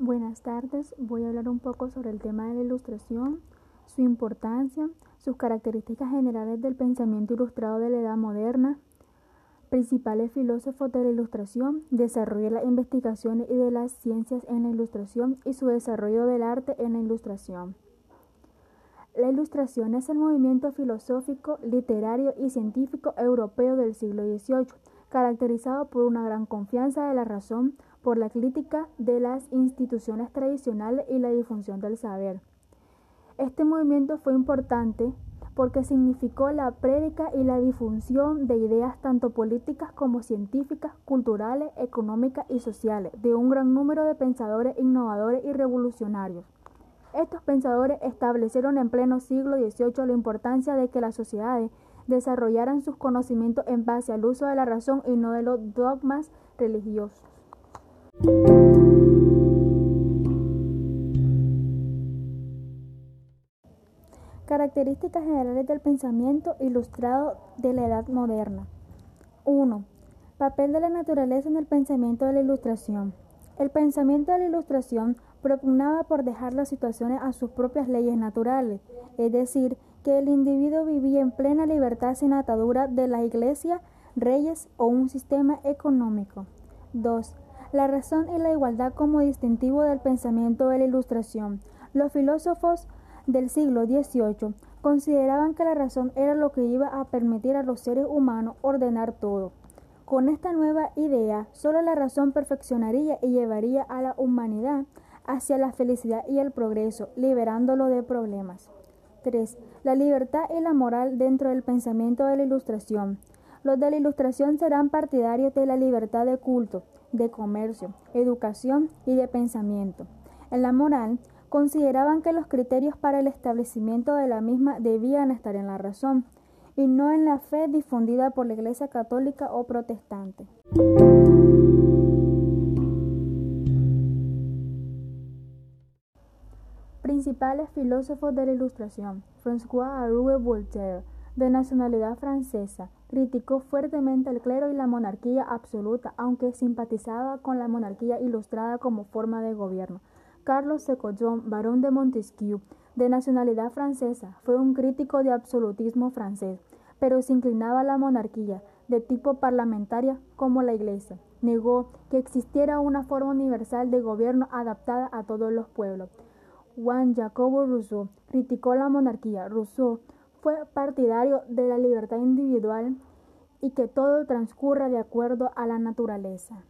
Buenas tardes, voy a hablar un poco sobre el tema de la ilustración, su importancia, sus características generales del pensamiento ilustrado de la Edad Moderna, principales filósofos de la ilustración, desarrollo de las investigaciones y de las ciencias en la ilustración y su desarrollo del arte en la ilustración. La ilustración es el movimiento filosófico, literario y científico europeo del siglo XVIII, caracterizado por una gran confianza de la razón, por la crítica de las instituciones tradicionales y la difusión del saber. Este movimiento fue importante porque significó la prédica y la difusión de ideas tanto políticas como científicas, culturales, económicas y sociales de un gran número de pensadores innovadores y revolucionarios. Estos pensadores establecieron en pleno siglo XVIII la importancia de que las sociedades desarrollaran sus conocimientos en base al uso de la razón y no de los dogmas religiosos. Características generales del pensamiento ilustrado de la Edad Moderna. 1. Papel de la naturaleza en el pensamiento de la Ilustración. El pensamiento de la Ilustración propugnaba por dejar las situaciones a sus propias leyes naturales, es decir, que el individuo vivía en plena libertad sin atadura de la iglesia, reyes o un sistema económico. 2. La razón y la igualdad como distintivo del pensamiento de la Ilustración. Los filósofos del siglo XVIII consideraban que la razón era lo que iba a permitir a los seres humanos ordenar todo. Con esta nueva idea, solo la razón perfeccionaría y llevaría a la humanidad hacia la felicidad y el progreso, liberándolo de problemas. 3. La libertad y la moral dentro del pensamiento de la Ilustración. Los de la Ilustración serán partidarios de la libertad de culto, de comercio, educación y de pensamiento. En la moral, consideraban que los criterios para el establecimiento de la misma debían estar en la razón y no en la fe difundida por la Iglesia católica o protestante. Principales filósofos de la Ilustración. François Arouet Voltaire, de nacionalidad francesa, criticó fuertemente el clero y la monarquía absoluta, aunque simpatizaba con la monarquía ilustrada como forma de gobierno. Carlos Secollón, barón de Montesquieu, de nacionalidad francesa, fue un crítico de absolutismo francés, pero se inclinaba a la monarquía, de tipo parlamentaria como la Iglesia. Negó que existiera una forma universal de gobierno adaptada a todos los pueblos. Juan Jacobo Rousseau criticó la monarquía. Rousseau fue partidario de la libertad individual y que todo transcurra de acuerdo a la naturaleza.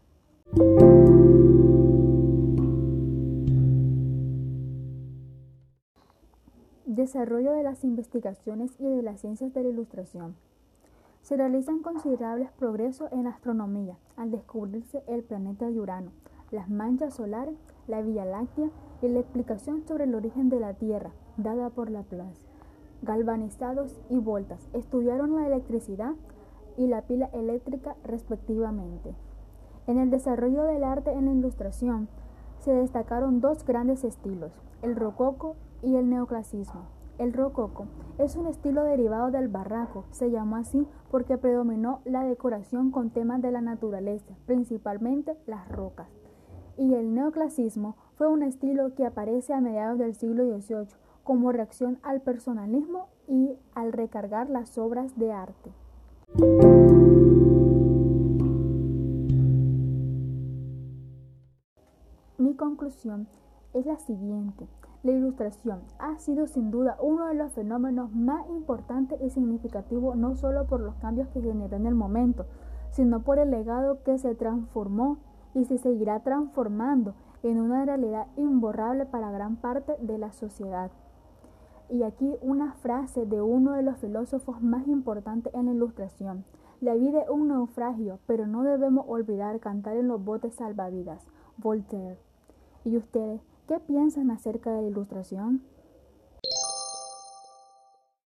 Desarrollo de las investigaciones y de las ciencias de la ilustración. Se realizan considerables progresos en astronomía al descubrirse el planeta de Urano, las manchas solares, la Vía Láctea y la explicación sobre el origen de la Tierra, dada por Laplace. Galvanizados y voltas estudiaron la electricidad y la pila eléctrica respectivamente. En el desarrollo del arte en la ilustración se destacaron dos grandes estilos, el rococo y el neoclasismo. El rococo es un estilo derivado del barraco, se llamó así porque predominó la decoración con temas de la naturaleza, principalmente las rocas. Y el neoclasismo fue un estilo que aparece a mediados del siglo XVIII como reacción al personalismo y al recargar las obras de arte. Mi conclusión es la siguiente. La ilustración ha sido sin duda uno de los fenómenos más importantes y significativos no solo por los cambios que generó en el momento, sino por el legado que se transformó y se seguirá transformando en una realidad imborrable para gran parte de la sociedad. Y aquí una frase de uno de los filósofos más importantes en la ilustración. La vida es un naufragio, pero no debemos olvidar cantar en los botes salvavidas. Voltaire. ¿Y ustedes? ¿Qué piensan acerca de la ilustración?